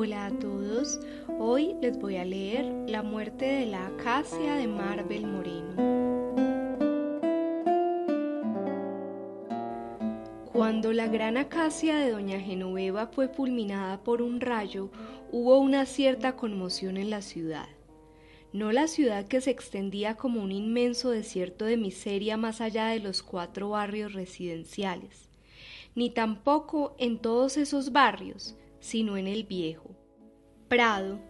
Hola a todos, hoy les voy a leer La muerte de la acacia de Marvel Moreno. Cuando la gran acacia de doña Genoveva fue fulminada por un rayo, hubo una cierta conmoción en la ciudad. No la ciudad que se extendía como un inmenso desierto de miseria más allá de los cuatro barrios residenciales, ni tampoco en todos esos barrios, sino en el viejo. Prado,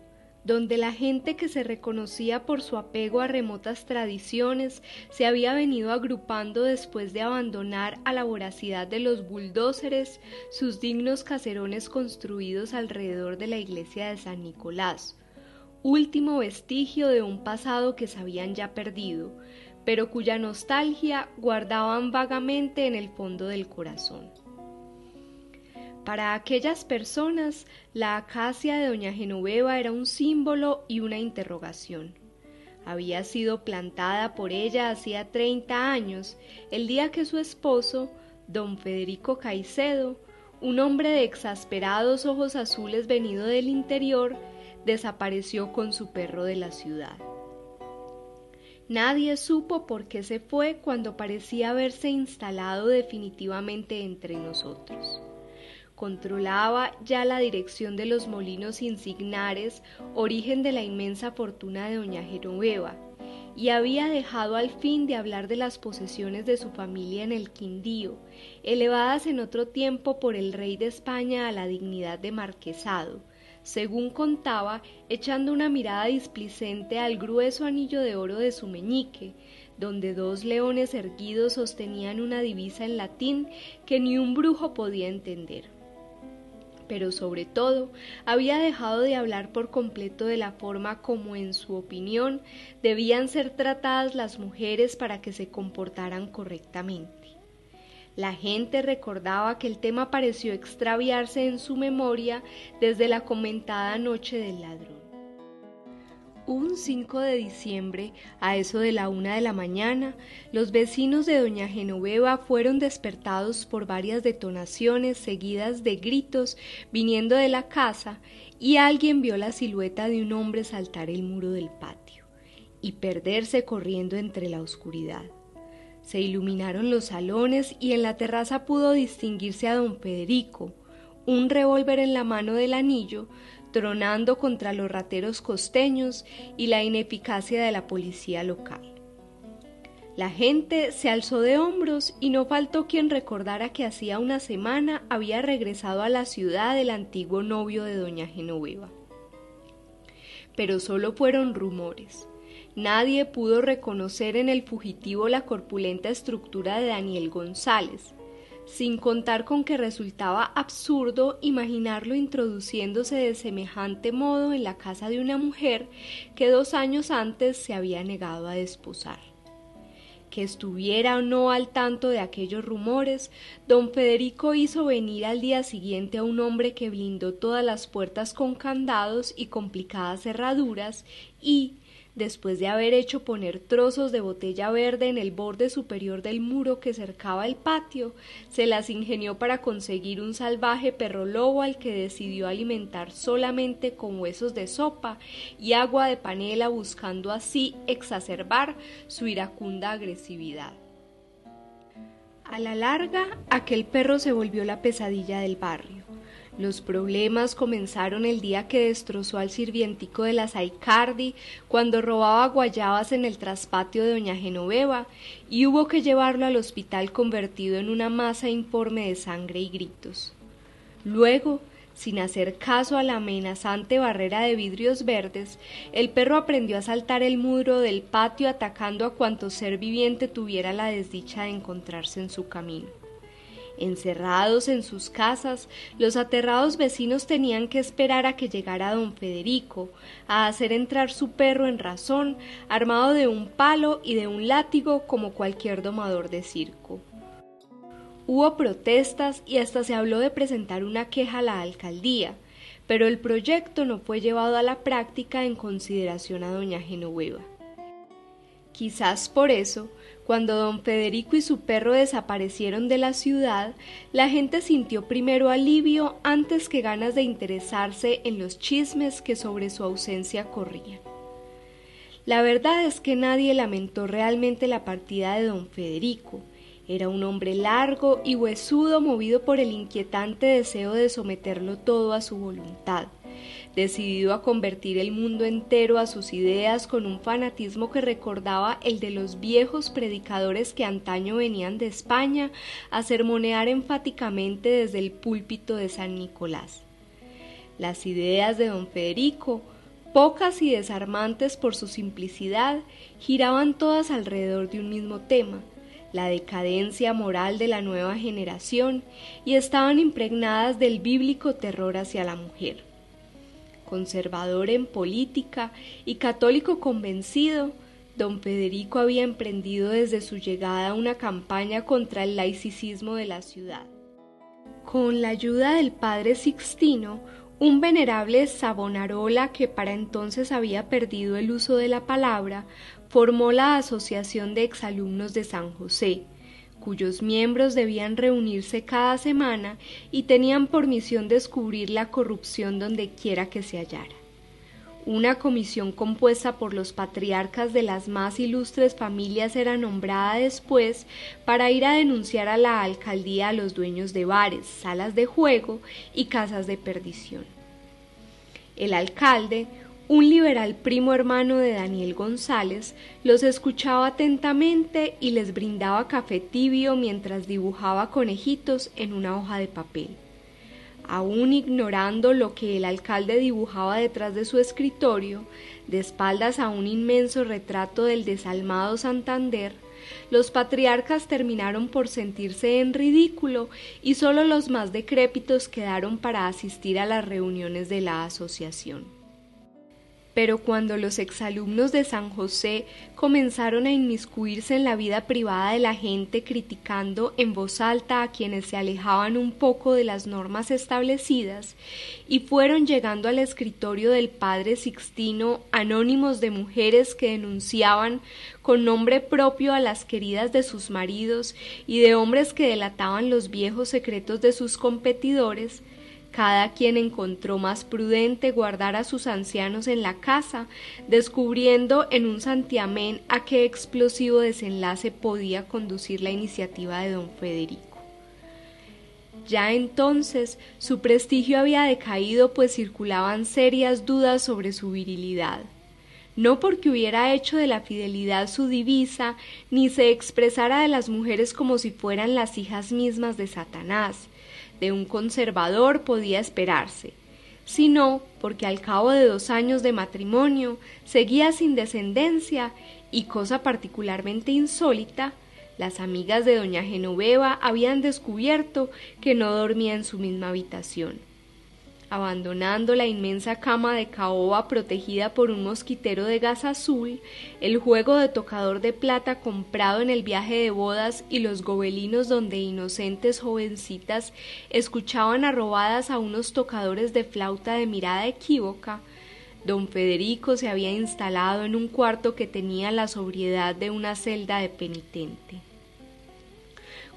donde la gente que se reconocía por su apego a remotas tradiciones se había venido agrupando después de abandonar a la voracidad de los bulldóceres sus dignos caserones construidos alrededor de la iglesia de San Nicolás, último vestigio de un pasado que se habían ya perdido, pero cuya nostalgia guardaban vagamente en el fondo del corazón. Para aquellas personas, la acacia de doña Genoveva era un símbolo y una interrogación. Había sido plantada por ella hacía treinta años, el día que su esposo, don Federico Caicedo, un hombre de exasperados ojos azules venido del interior, desapareció con su perro de la ciudad. Nadie supo por qué se fue cuando parecía haberse instalado definitivamente entre nosotros controlaba ya la dirección de los molinos insignares, origen de la inmensa fortuna de doña Genoveva, y había dejado al fin de hablar de las posesiones de su familia en el Quindío, elevadas en otro tiempo por el rey de España a la dignidad de marquesado, según contaba, echando una mirada displicente al grueso anillo de oro de su meñique, donde dos leones erguidos sostenían una divisa en latín que ni un brujo podía entender pero sobre todo había dejado de hablar por completo de la forma como en su opinión debían ser tratadas las mujeres para que se comportaran correctamente. La gente recordaba que el tema pareció extraviarse en su memoria desde la comentada noche del ladrón. Un 5 de diciembre, a eso de la una de la mañana, los vecinos de doña Genoveva fueron despertados por varias detonaciones seguidas de gritos viniendo de la casa y alguien vio la silueta de un hombre saltar el muro del patio y perderse corriendo entre la oscuridad. Se iluminaron los salones y en la terraza pudo distinguirse a don Federico, un revólver en la mano del anillo, tronando contra los rateros costeños y la ineficacia de la policía local. La gente se alzó de hombros y no faltó quien recordara que hacía una semana había regresado a la ciudad el antiguo novio de doña Genoveva. Pero solo fueron rumores. Nadie pudo reconocer en el fugitivo la corpulenta estructura de Daniel González, sin contar con que resultaba absurdo imaginarlo introduciéndose de semejante modo en la casa de una mujer que dos años antes se había negado a desposar. Que estuviera o no al tanto de aquellos rumores, don Federico hizo venir al día siguiente a un hombre que blindó todas las puertas con candados y complicadas cerraduras y, después de haber hecho poner trozos de botella verde en el borde superior del muro que cercaba el patio, se las ingenió para conseguir un salvaje perro lobo al que decidió alimentar solamente con huesos de sopa y agua de panela buscando así exacerbar su iracunda agresividad. A la larga, aquel perro se volvió la pesadilla del barrio. Los problemas comenzaron el día que destrozó al sirvientico de la Saicardi cuando robaba guayabas en el traspatio de doña Genoveva y hubo que llevarlo al hospital convertido en una masa informe de sangre y gritos. Luego, sin hacer caso a la amenazante barrera de vidrios verdes, el perro aprendió a saltar el muro del patio atacando a cuanto ser viviente tuviera la desdicha de encontrarse en su camino. Encerrados en sus casas, los aterrados vecinos tenían que esperar a que llegara don Federico, a hacer entrar su perro en razón, armado de un palo y de un látigo como cualquier domador de circo. Hubo protestas y hasta se habló de presentar una queja a la alcaldía, pero el proyecto no fue llevado a la práctica en consideración a doña Genoveva. Quizás por eso, cuando don Federico y su perro desaparecieron de la ciudad, la gente sintió primero alivio antes que ganas de interesarse en los chismes que sobre su ausencia corrían. La verdad es que nadie lamentó realmente la partida de don Federico. Era un hombre largo y huesudo movido por el inquietante deseo de someterlo todo a su voluntad decidido a convertir el mundo entero a sus ideas con un fanatismo que recordaba el de los viejos predicadores que antaño venían de España a sermonear enfáticamente desde el púlpito de San Nicolás. Las ideas de don Federico, pocas y desarmantes por su simplicidad, giraban todas alrededor de un mismo tema, la decadencia moral de la nueva generación, y estaban impregnadas del bíblico terror hacia la mujer conservador en política y católico convencido, don Federico había emprendido desde su llegada una campaña contra el laicismo de la ciudad. Con la ayuda del padre Sixtino, un venerable Savonarola que para entonces había perdido el uso de la palabra, formó la Asociación de Exalumnos de San José, cuyos miembros debían reunirse cada semana y tenían por misión descubrir la corrupción donde quiera que se hallara. Una comisión compuesta por los patriarcas de las más ilustres familias era nombrada después para ir a denunciar a la alcaldía a los dueños de bares, salas de juego y casas de perdición. El alcalde, un liberal primo hermano de Daniel González los escuchaba atentamente y les brindaba café tibio mientras dibujaba conejitos en una hoja de papel. Aún ignorando lo que el alcalde dibujaba detrás de su escritorio, de espaldas a un inmenso retrato del desalmado Santander, los patriarcas terminaron por sentirse en ridículo y sólo los más decrépitos quedaron para asistir a las reuniones de la asociación pero cuando los exalumnos de San José comenzaron a inmiscuirse en la vida privada de la gente criticando en voz alta a quienes se alejaban un poco de las normas establecidas y fueron llegando al escritorio del padre Sixtino anónimos de mujeres que denunciaban con nombre propio a las queridas de sus maridos y de hombres que delataban los viejos secretos de sus competidores, cada quien encontró más prudente guardar a sus ancianos en la casa, descubriendo en un santiamén a qué explosivo desenlace podía conducir la iniciativa de don Federico. Ya entonces su prestigio había decaído pues circulaban serias dudas sobre su virilidad no porque hubiera hecho de la fidelidad su divisa, ni se expresara de las mujeres como si fueran las hijas mismas de Satanás, de un conservador podía esperarse, sino porque al cabo de dos años de matrimonio seguía sin descendencia y cosa particularmente insólita, las amigas de doña Genoveva habían descubierto que no dormía en su misma habitación abandonando la inmensa cama de caoba protegida por un mosquitero de gas azul, el juego de tocador de plata comprado en el viaje de bodas y los gobelinos donde inocentes jovencitas escuchaban arrobadas a unos tocadores de flauta de mirada equívoca, don Federico se había instalado en un cuarto que tenía la sobriedad de una celda de penitente.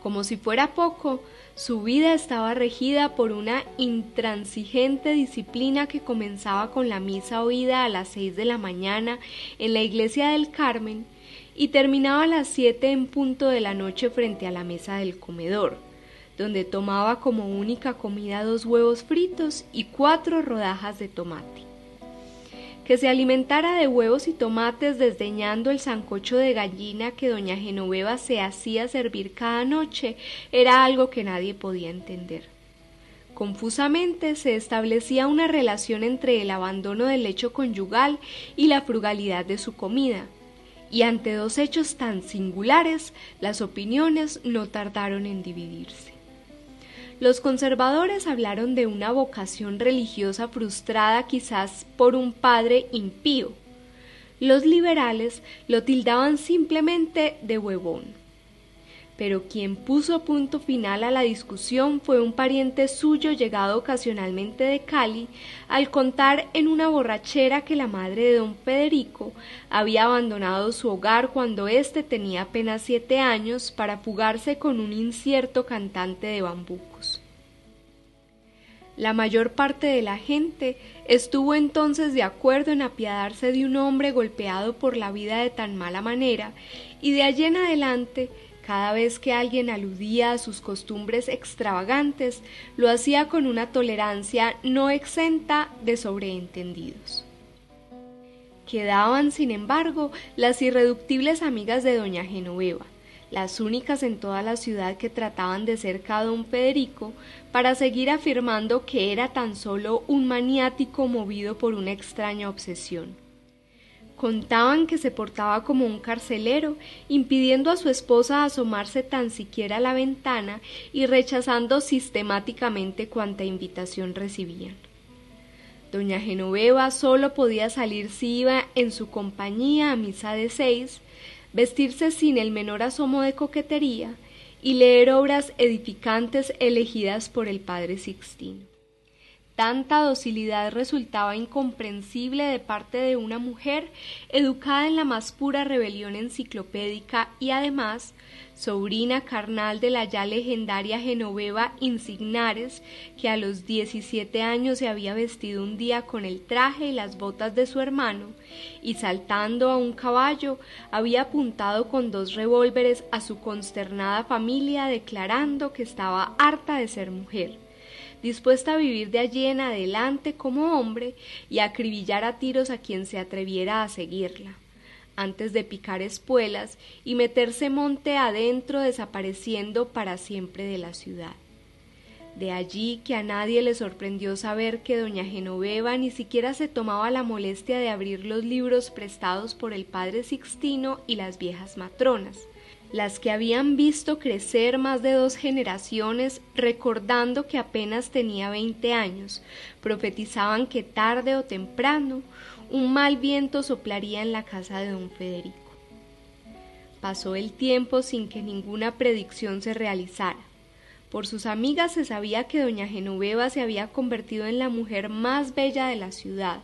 Como si fuera poco, su vida estaba regida por una intransigente disciplina que comenzaba con la misa oída a las seis de la mañana en la iglesia del Carmen y terminaba a las siete en punto de la noche frente a la mesa del comedor, donde tomaba como única comida dos huevos fritos y cuatro rodajas de tomate que se alimentara de huevos y tomates desdeñando el sancocho de gallina que doña Genoveva se hacía servir cada noche era algo que nadie podía entender. Confusamente se establecía una relación entre el abandono del lecho conyugal y la frugalidad de su comida, y ante dos hechos tan singulares las opiniones no tardaron en dividirse. Los conservadores hablaron de una vocación religiosa frustrada quizás por un padre impío. Los liberales lo tildaban simplemente de huevón pero quien puso punto final a la discusión fue un pariente suyo llegado ocasionalmente de Cali al contar en una borrachera que la madre de don Federico había abandonado su hogar cuando éste tenía apenas siete años para fugarse con un incierto cantante de bambucos. La mayor parte de la gente estuvo entonces de acuerdo en apiadarse de un hombre golpeado por la vida de tan mala manera, y de allí en adelante cada vez que alguien aludía a sus costumbres extravagantes, lo hacía con una tolerancia no exenta de sobreentendidos. Quedaban, sin embargo, las irreductibles amigas de doña Genoveva, las únicas en toda la ciudad que trataban de cerca a don Federico para seguir afirmando que era tan solo un maniático movido por una extraña obsesión. Contaban que se portaba como un carcelero, impidiendo a su esposa asomarse tan siquiera a la ventana y rechazando sistemáticamente cuanta invitación recibían. Doña Genoveva solo podía salir si iba en su compañía a misa de seis, vestirse sin el menor asomo de coquetería y leer obras edificantes elegidas por el padre Sixtino. Tanta docilidad resultaba incomprensible de parte de una mujer educada en la más pura rebelión enciclopédica y además sobrina carnal de la ya legendaria Genoveva Insignares, que a los diecisiete años se había vestido un día con el traje y las botas de su hermano, y saltando a un caballo había apuntado con dos revólveres a su consternada familia declarando que estaba harta de ser mujer dispuesta a vivir de allí en adelante como hombre y a acribillar a tiros a quien se atreviera a seguirla, antes de picar espuelas y meterse monte adentro desapareciendo para siempre de la ciudad. De allí que a nadie le sorprendió saber que doña Genoveva ni siquiera se tomaba la molestia de abrir los libros prestados por el padre Sixtino y las viejas matronas, las que habían visto crecer más de dos generaciones, recordando que apenas tenía veinte años, profetizaban que tarde o temprano un mal viento soplaría en la casa de don Federico. Pasó el tiempo sin que ninguna predicción se realizara. Por sus amigas se sabía que doña Genoveva se había convertido en la mujer más bella de la ciudad,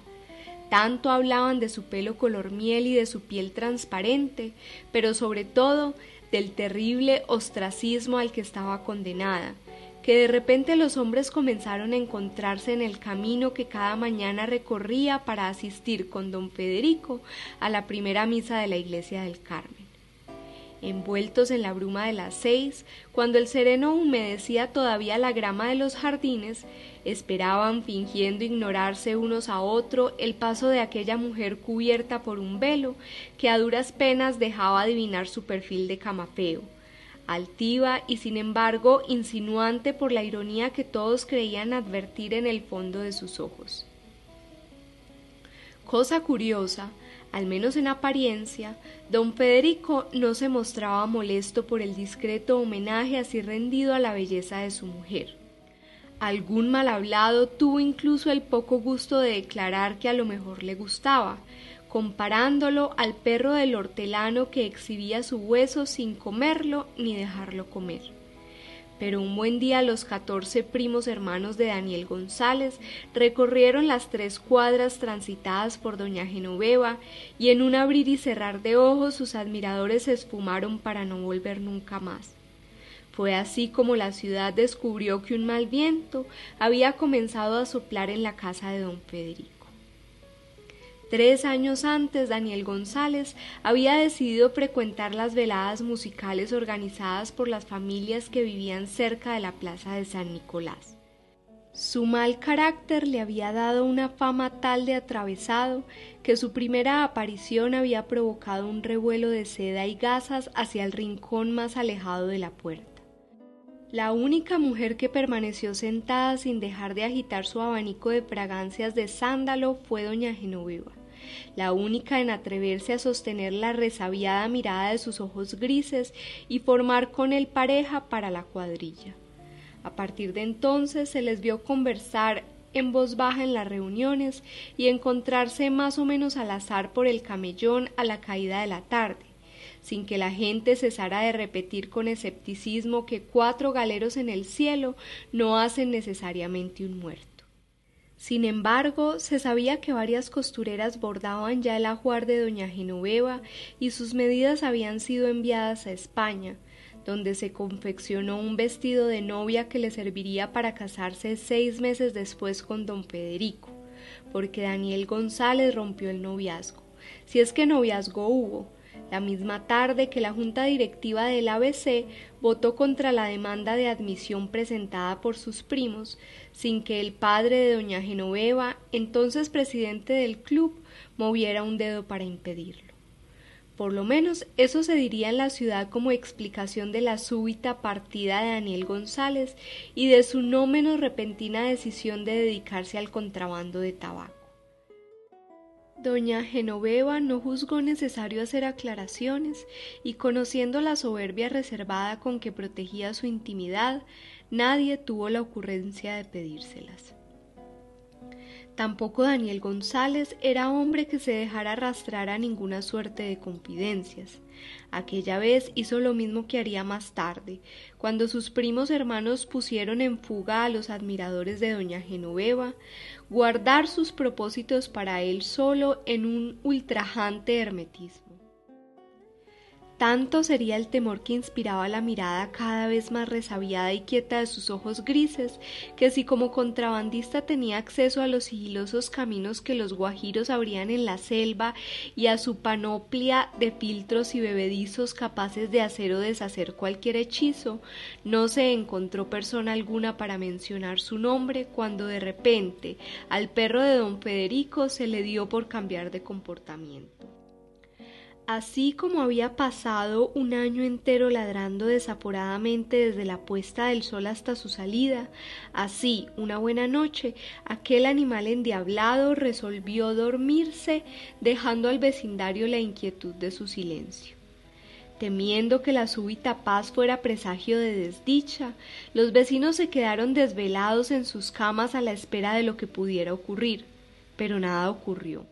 tanto hablaban de su pelo color miel y de su piel transparente, pero sobre todo del terrible ostracismo al que estaba condenada, que de repente los hombres comenzaron a encontrarse en el camino que cada mañana recorría para asistir con don Federico a la primera misa de la iglesia del Carmen envueltos en la bruma de las seis, cuando el sereno humedecía todavía la grama de los jardines, esperaban fingiendo ignorarse unos a otro el paso de aquella mujer cubierta por un velo que a duras penas dejaba adivinar su perfil de camafeo, altiva y sin embargo insinuante por la ironía que todos creían advertir en el fondo de sus ojos. Cosa curiosa, al menos en apariencia, don Federico no se mostraba molesto por el discreto homenaje así rendido a la belleza de su mujer. Algún mal hablado tuvo incluso el poco gusto de declarar que a lo mejor le gustaba, comparándolo al perro del hortelano que exhibía su hueso sin comerlo ni dejarlo comer pero un buen día los catorce primos hermanos de Daniel González recorrieron las tres cuadras transitadas por doña Genoveva y en un abrir y cerrar de ojos sus admiradores se esfumaron para no volver nunca más. Fue así como la ciudad descubrió que un mal viento había comenzado a soplar en la casa de don Federico. Tres años antes, Daniel González había decidido frecuentar las veladas musicales organizadas por las familias que vivían cerca de la plaza de San Nicolás. Su mal carácter le había dado una fama tal de atravesado que su primera aparición había provocado un revuelo de seda y gasas hacia el rincón más alejado de la puerta. La única mujer que permaneció sentada sin dejar de agitar su abanico de fragancias de sándalo fue doña Genoveva, la única en atreverse a sostener la resabiada mirada de sus ojos grises y formar con él pareja para la cuadrilla. A partir de entonces se les vio conversar en voz baja en las reuniones y encontrarse más o menos al azar por el camellón a la caída de la tarde, sin que la gente cesara de repetir con escepticismo que cuatro galeros en el cielo no hacen necesariamente un muerto. Sin embargo, se sabía que varias costureras bordaban ya el ajuar de doña Genoveva y sus medidas habían sido enviadas a España, donde se confeccionó un vestido de novia que le serviría para casarse seis meses después con don Federico, porque Daniel González rompió el noviazgo, si es que noviazgo hubo, la misma tarde que la Junta Directiva del ABC votó contra la demanda de admisión presentada por sus primos, sin que el padre de doña Genoveva, entonces presidente del club, moviera un dedo para impedirlo. Por lo menos eso se diría en la ciudad como explicación de la súbita partida de Daniel González y de su no menos repentina decisión de dedicarse al contrabando de tabaco. Doña Genoveva no juzgó necesario hacer aclaraciones y conociendo la soberbia reservada con que protegía su intimidad, nadie tuvo la ocurrencia de pedírselas. Tampoco Daniel González era hombre que se dejara arrastrar a ninguna suerte de confidencias. Aquella vez hizo lo mismo que haría más tarde, cuando sus primos hermanos pusieron en fuga a los admiradores de doña Genoveva, guardar sus propósitos para él solo en un ultrajante hermetismo. Tanto sería el temor que inspiraba la mirada cada vez más resabiada y quieta de sus ojos grises, que si como contrabandista tenía acceso a los sigilosos caminos que los guajiros abrían en la selva y a su panoplia de filtros y bebedizos capaces de hacer o deshacer cualquier hechizo, no se encontró persona alguna para mencionar su nombre cuando de repente al perro de don Federico se le dio por cambiar de comportamiento. Así como había pasado un año entero ladrando desaforadamente desde la puesta del sol hasta su salida, así, una buena noche, aquel animal endiablado resolvió dormirse, dejando al vecindario la inquietud de su silencio. Temiendo que la súbita paz fuera presagio de desdicha, los vecinos se quedaron desvelados en sus camas a la espera de lo que pudiera ocurrir, pero nada ocurrió.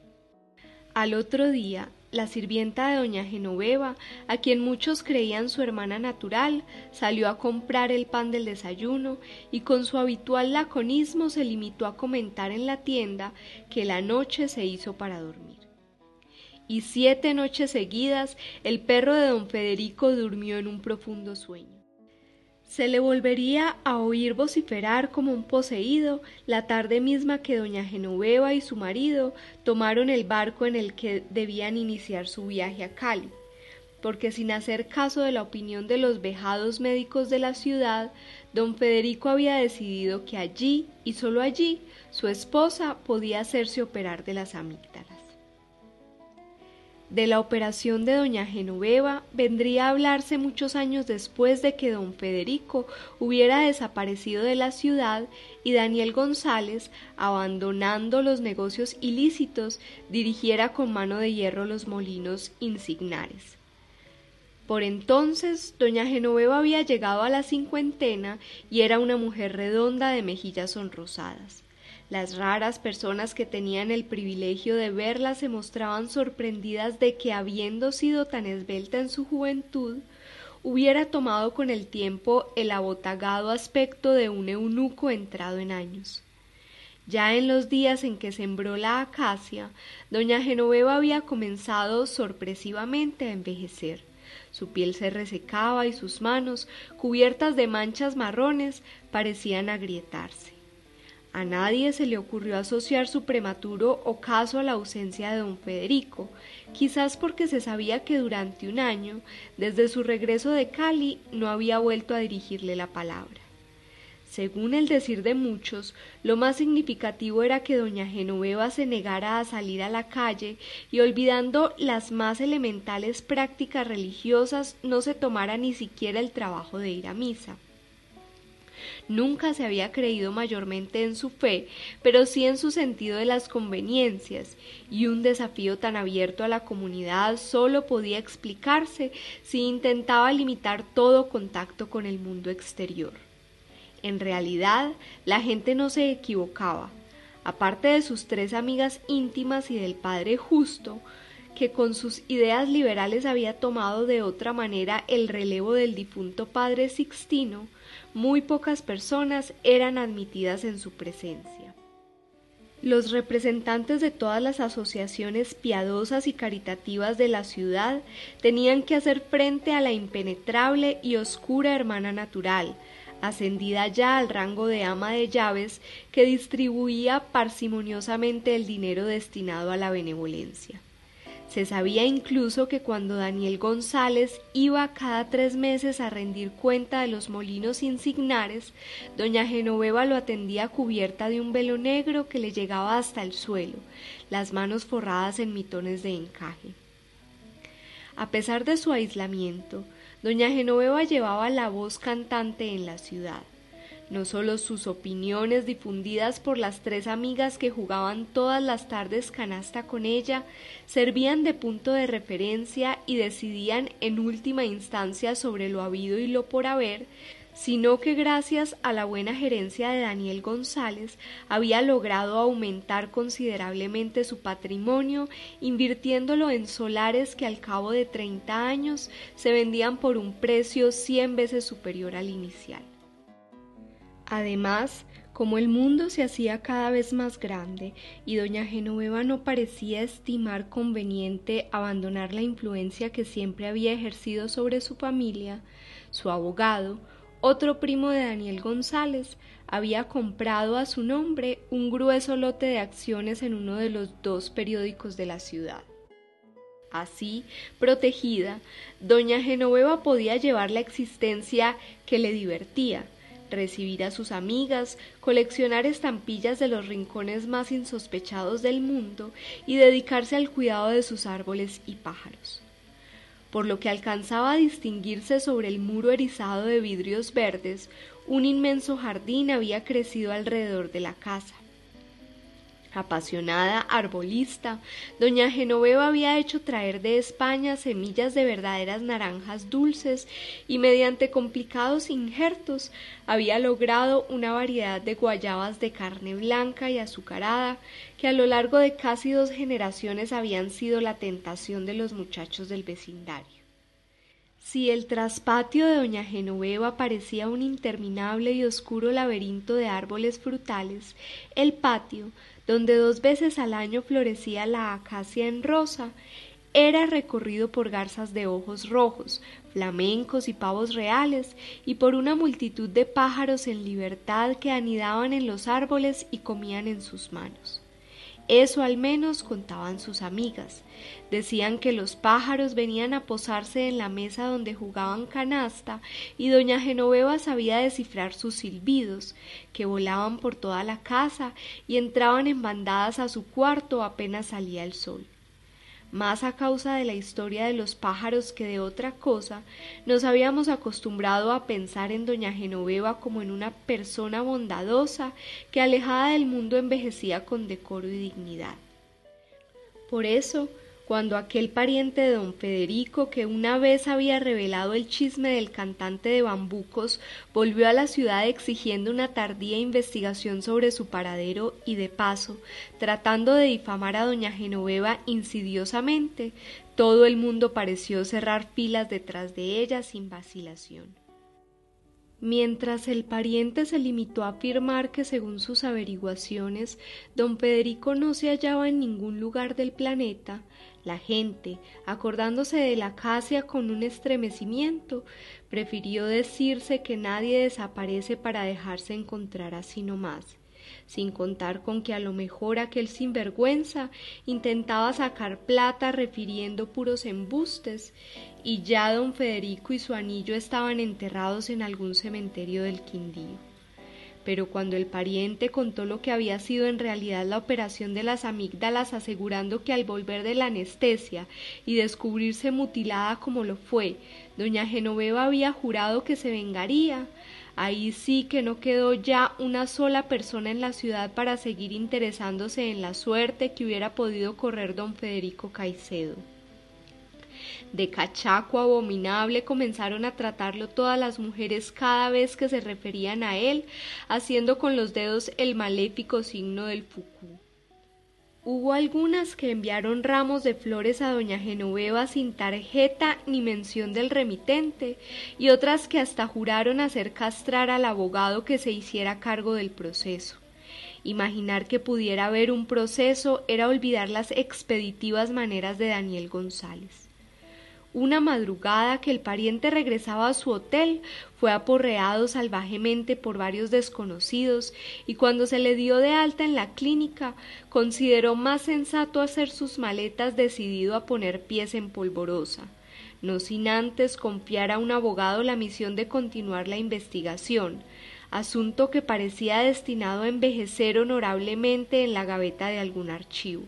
Al otro día, la sirvienta de doña Genoveva, a quien muchos creían su hermana natural, salió a comprar el pan del desayuno y con su habitual laconismo se limitó a comentar en la tienda que la noche se hizo para dormir. Y siete noches seguidas el perro de don Federico durmió en un profundo sueño. Se le volvería a oír vociferar como un poseído la tarde misma que doña Genoveva y su marido tomaron el barco en el que debían iniciar su viaje a Cali, porque sin hacer caso de la opinión de los vejados médicos de la ciudad, don Federico había decidido que allí y sólo allí su esposa podía hacerse operar de las amígdalas. De la operación de doña Genoveva vendría a hablarse muchos años después de que don Federico hubiera desaparecido de la ciudad y Daniel González, abandonando los negocios ilícitos, dirigiera con mano de hierro los molinos insignares. Por entonces, doña Genoveva había llegado a la cincuentena y era una mujer redonda de mejillas sonrosadas. Las raras personas que tenían el privilegio de verla se mostraban sorprendidas de que, habiendo sido tan esbelta en su juventud, hubiera tomado con el tiempo el abotagado aspecto de un eunuco entrado en años. Ya en los días en que sembró la acacia, doña Genoveva había comenzado sorpresivamente a envejecer. Su piel se resecaba y sus manos, cubiertas de manchas marrones, parecían agrietarse. A nadie se le ocurrió asociar su prematuro ocaso a la ausencia de don Federico, quizás porque se sabía que durante un año, desde su regreso de Cali, no había vuelto a dirigirle la palabra. Según el decir de muchos, lo más significativo era que doña Genoveva se negara a salir a la calle y olvidando las más elementales prácticas religiosas no se tomara ni siquiera el trabajo de ir a misa. Nunca se había creído mayormente en su fe, pero sí en su sentido de las conveniencias, y un desafío tan abierto a la comunidad solo podía explicarse si intentaba limitar todo contacto con el mundo exterior. En realidad, la gente no se equivocaba. Aparte de sus tres amigas íntimas y del padre justo, que con sus ideas liberales había tomado de otra manera el relevo del difunto padre Sixtino, muy pocas personas eran admitidas en su presencia. Los representantes de todas las asociaciones piadosas y caritativas de la ciudad tenían que hacer frente a la impenetrable y oscura hermana natural, ascendida ya al rango de ama de llaves, que distribuía parsimoniosamente el dinero destinado a la benevolencia. Se sabía incluso que cuando Daniel González iba cada tres meses a rendir cuenta de los molinos insignares, doña Genoveva lo atendía cubierta de un velo negro que le llegaba hasta el suelo, las manos forradas en mitones de encaje. A pesar de su aislamiento, doña Genoveva llevaba la voz cantante en la ciudad no solo sus opiniones difundidas por las tres amigas que jugaban todas las tardes canasta con ella, servían de punto de referencia y decidían en última instancia sobre lo habido y lo por haber, sino que gracias a la buena gerencia de Daniel González había logrado aumentar considerablemente su patrimonio, invirtiéndolo en solares que al cabo de treinta años se vendían por un precio cien veces superior al inicial. Además, como el mundo se hacía cada vez más grande y doña Genoveva no parecía estimar conveniente abandonar la influencia que siempre había ejercido sobre su familia, su abogado, otro primo de Daniel González, había comprado a su nombre un grueso lote de acciones en uno de los dos periódicos de la ciudad. Así, protegida, doña Genoveva podía llevar la existencia que le divertía, recibir a sus amigas, coleccionar estampillas de los rincones más insospechados del mundo y dedicarse al cuidado de sus árboles y pájaros. Por lo que alcanzaba a distinguirse sobre el muro erizado de vidrios verdes, un inmenso jardín había crecido alrededor de la casa. Apasionada arbolista, doña Genoveva había hecho traer de España semillas de verdaderas naranjas dulces y mediante complicados injertos había logrado una variedad de guayabas de carne blanca y azucarada que a lo largo de casi dos generaciones habían sido la tentación de los muchachos del vecindario. Si el traspatio de doña Genoveva parecía un interminable y oscuro laberinto de árboles frutales, el patio, donde dos veces al año florecía la acacia en rosa, era recorrido por garzas de ojos rojos, flamencos y pavos reales, y por una multitud de pájaros en libertad que anidaban en los árboles y comían en sus manos. Eso al menos contaban sus amigas. Decían que los pájaros venían a posarse en la mesa donde jugaban canasta y doña Genoveva sabía descifrar sus silbidos, que volaban por toda la casa y entraban en bandadas a su cuarto apenas salía el sol más a causa de la historia de los pájaros que de otra cosa, nos habíamos acostumbrado a pensar en doña Genoveva como en una persona bondadosa que alejada del mundo envejecía con decoro y dignidad. Por eso, cuando aquel pariente de don Federico, que una vez había revelado el chisme del cantante de bambucos, volvió a la ciudad exigiendo una tardía investigación sobre su paradero y de paso, tratando de difamar a doña Genoveva insidiosamente, todo el mundo pareció cerrar filas detrás de ella sin vacilación. Mientras el pariente se limitó a afirmar que según sus averiguaciones don Federico no se hallaba en ningún lugar del planeta, la gente, acordándose de la acacia con un estremecimiento, prefirió decirse que nadie desaparece para dejarse encontrar así nomás, sin contar con que a lo mejor aquel sinvergüenza intentaba sacar plata refiriendo puros embustes, y ya don Federico y su anillo estaban enterrados en algún cementerio del Quindío pero cuando el pariente contó lo que había sido en realidad la operación de las amígdalas, asegurando que al volver de la anestesia y descubrirse mutilada como lo fue, doña Genoveva había jurado que se vengaría, ahí sí que no quedó ya una sola persona en la ciudad para seguir interesándose en la suerte que hubiera podido correr don Federico Caicedo. De cachaco abominable comenzaron a tratarlo todas las mujeres cada vez que se referían a él, haciendo con los dedos el maléfico signo del fucú. Hubo algunas que enviaron ramos de flores a doña Genoveva sin tarjeta ni mención del remitente, y otras que hasta juraron hacer castrar al abogado que se hiciera cargo del proceso. Imaginar que pudiera haber un proceso era olvidar las expeditivas maneras de Daniel González. Una madrugada que el pariente regresaba a su hotel, fue aporreado salvajemente por varios desconocidos y cuando se le dio de alta en la clínica, consideró más sensato hacer sus maletas decidido a poner pies en polvorosa. No sin antes confiar a un abogado la misión de continuar la investigación, asunto que parecía destinado a envejecer honorablemente en la gaveta de algún archivo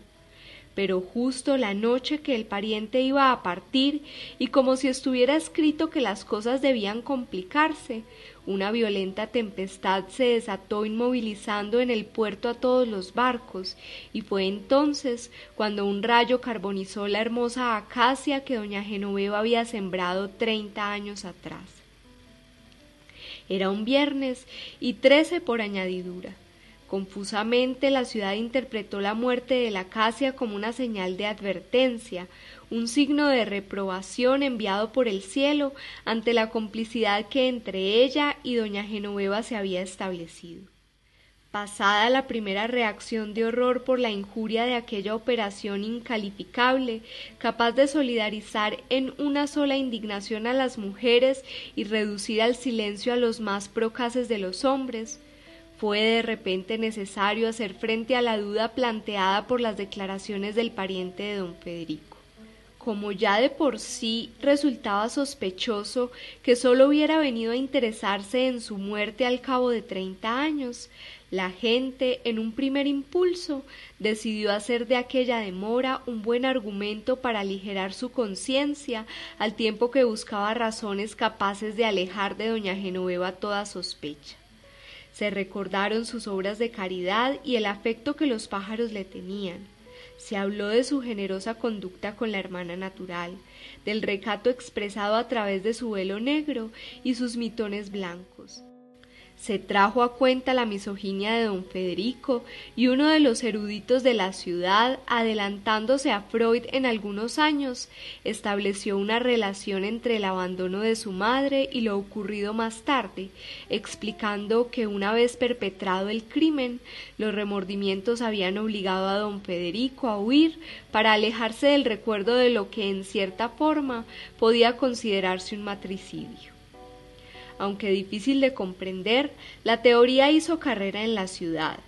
pero justo la noche que el pariente iba a partir y como si estuviera escrito que las cosas debían complicarse, una violenta tempestad se desató inmovilizando en el puerto a todos los barcos, y fue entonces cuando un rayo carbonizó la hermosa acacia que doña Genoveva había sembrado treinta años atrás. Era un viernes y trece por añadidura. Confusamente la ciudad interpretó la muerte de la acacia como una señal de advertencia, un signo de reprobación enviado por el cielo ante la complicidad que entre ella y doña Genoveva se había establecido. Pasada la primera reacción de horror por la injuria de aquella operación incalificable, capaz de solidarizar en una sola indignación a las mujeres y reducir al silencio a los más procaces de los hombres, fue de repente necesario hacer frente a la duda planteada por las declaraciones del pariente de don Federico. Como ya de por sí resultaba sospechoso que sólo hubiera venido a interesarse en su muerte al cabo de treinta años, la gente, en un primer impulso, decidió hacer de aquella demora un buen argumento para aligerar su conciencia, al tiempo que buscaba razones capaces de alejar de doña Genoveva toda sospecha. Se recordaron sus obras de caridad y el afecto que los pájaros le tenían. Se habló de su generosa conducta con la hermana natural, del recato expresado a través de su velo negro y sus mitones blancos se trajo a cuenta la misoginia de don Federico y uno de los eruditos de la ciudad, adelantándose a Freud en algunos años, estableció una relación entre el abandono de su madre y lo ocurrido más tarde, explicando que una vez perpetrado el crimen, los remordimientos habían obligado a don Federico a huir para alejarse del recuerdo de lo que en cierta forma podía considerarse un matricidio. Aunque difícil de comprender, la teoría hizo carrera en la ciudad.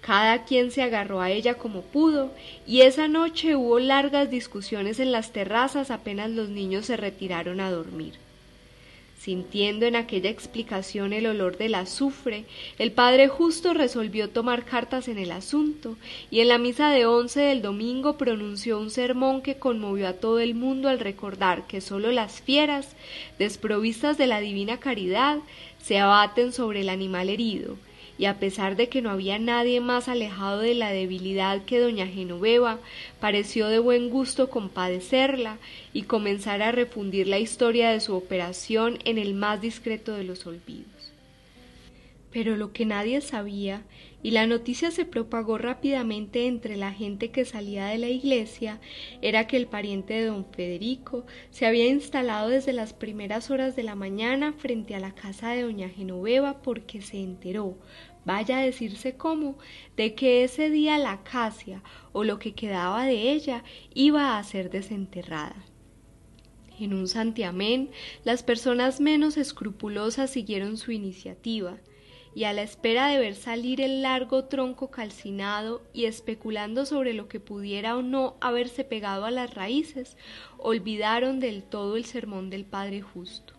Cada quien se agarró a ella como pudo, y esa noche hubo largas discusiones en las terrazas apenas los niños se retiraron a dormir. Sintiendo en aquella explicación el olor del azufre, el padre justo resolvió tomar cartas en el asunto, y en la misa de once del domingo pronunció un sermón que conmovió a todo el mundo al recordar que sólo las fieras, desprovistas de la divina caridad, se abaten sobre el animal herido, y a pesar de que no había nadie más alejado de la debilidad que doña Genoveva, pareció de buen gusto compadecerla y comenzar a refundir la historia de su operación en el más discreto de los olvidos. Pero lo que nadie sabía, y la noticia se propagó rápidamente entre la gente que salía de la iglesia, era que el pariente de don Federico se había instalado desde las primeras horas de la mañana frente a la casa de doña Genoveva porque se enteró, vaya a decirse cómo, de que ese día la acacia o lo que quedaba de ella iba a ser desenterrada. En un santiamén, las personas menos escrupulosas siguieron su iniciativa, y a la espera de ver salir el largo tronco calcinado y especulando sobre lo que pudiera o no haberse pegado a las raíces, olvidaron del todo el sermón del Padre Justo.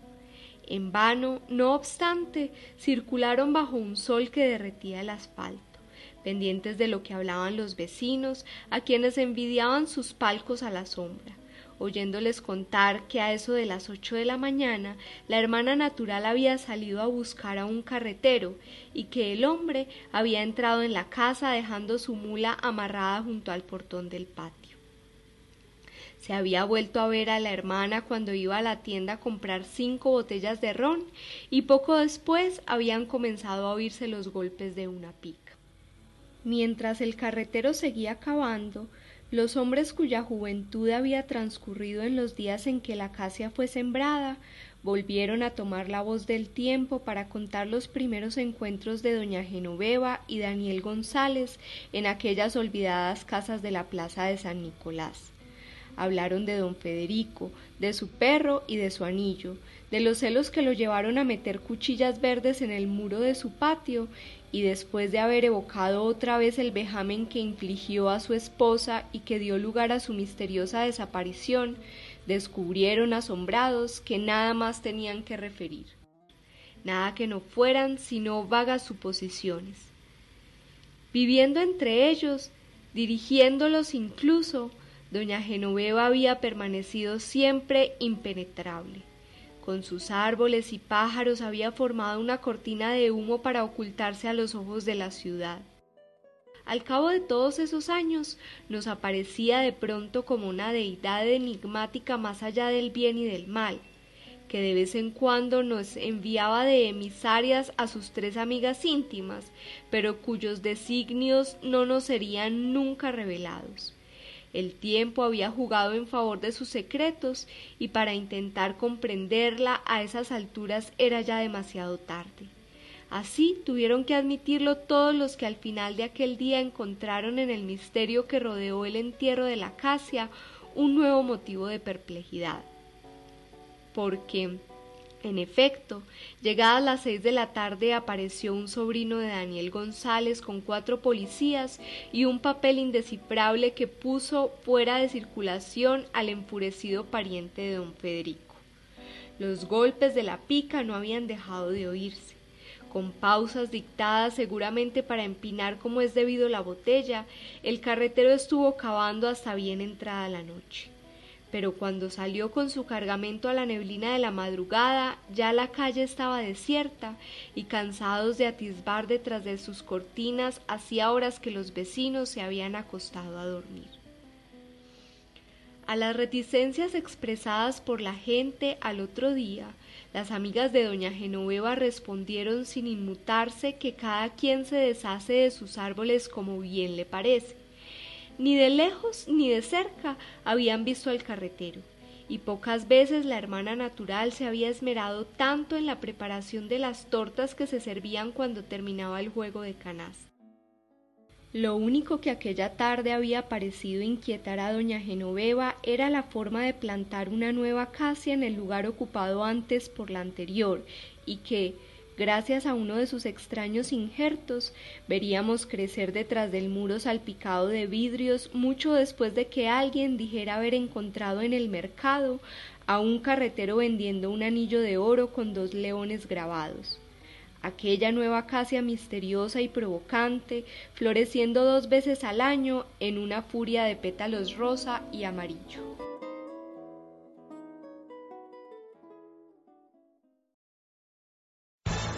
En vano, no obstante, circularon bajo un sol que derretía el asfalto, pendientes de lo que hablaban los vecinos, a quienes envidiaban sus palcos a la sombra oyéndoles contar que a eso de las ocho de la mañana la hermana natural había salido a buscar a un carretero y que el hombre había entrado en la casa dejando su mula amarrada junto al portón del patio. Se había vuelto a ver a la hermana cuando iba a la tienda a comprar cinco botellas de ron y poco después habían comenzado a oírse los golpes de una pica. Mientras el carretero seguía cavando, los hombres cuya juventud había transcurrido en los días en que la acacia fue sembrada volvieron a tomar la voz del tiempo para contar los primeros encuentros de doña Genoveva y Daniel González en aquellas olvidadas casas de la plaza de San Nicolás. Hablaron de don Federico, de su perro y de su anillo, de los celos que lo llevaron a meter cuchillas verdes en el muro de su patio y después de haber evocado otra vez el vejamen que infligió a su esposa y que dio lugar a su misteriosa desaparición, descubrieron asombrados que nada más tenían que referir, nada que no fueran sino vagas suposiciones. Viviendo entre ellos, dirigiéndolos incluso, doña Genoveva había permanecido siempre impenetrable. Con sus árboles y pájaros había formado una cortina de humo para ocultarse a los ojos de la ciudad. Al cabo de todos esos años nos aparecía de pronto como una deidad enigmática más allá del bien y del mal, que de vez en cuando nos enviaba de emisarias a sus tres amigas íntimas, pero cuyos designios no nos serían nunca revelados. El tiempo había jugado en favor de sus secretos y para intentar comprenderla a esas alturas era ya demasiado tarde. Así tuvieron que admitirlo todos los que al final de aquel día encontraron en el misterio que rodeó el entierro de la acacia un nuevo motivo de perplejidad. Porque en efecto, llegadas las seis de la tarde apareció un sobrino de Daniel González con cuatro policías y un papel indescifrable que puso fuera de circulación al enfurecido pariente de don Federico. Los golpes de la pica no habían dejado de oírse. Con pausas dictadas seguramente para empinar como es debido la botella, el carretero estuvo cavando hasta bien entrada la noche pero cuando salió con su cargamento a la neblina de la madrugada, ya la calle estaba desierta y cansados de atisbar detrás de sus cortinas, hacía horas que los vecinos se habían acostado a dormir. A las reticencias expresadas por la gente al otro día, las amigas de doña Genoveva respondieron sin inmutarse que cada quien se deshace de sus árboles como bien le parece ni de lejos ni de cerca habían visto al carretero, y pocas veces la hermana natural se había esmerado tanto en la preparación de las tortas que se servían cuando terminaba el juego de canasta. Lo único que aquella tarde había parecido inquietar a doña Genoveva era la forma de plantar una nueva acacia en el lugar ocupado antes por la anterior, y que, Gracias a uno de sus extraños injertos, veríamos crecer detrás del muro salpicado de vidrios mucho después de que alguien dijera haber encontrado en el mercado a un carretero vendiendo un anillo de oro con dos leones grabados. Aquella nueva acacia misteriosa y provocante, floreciendo dos veces al año en una furia de pétalos rosa y amarillo.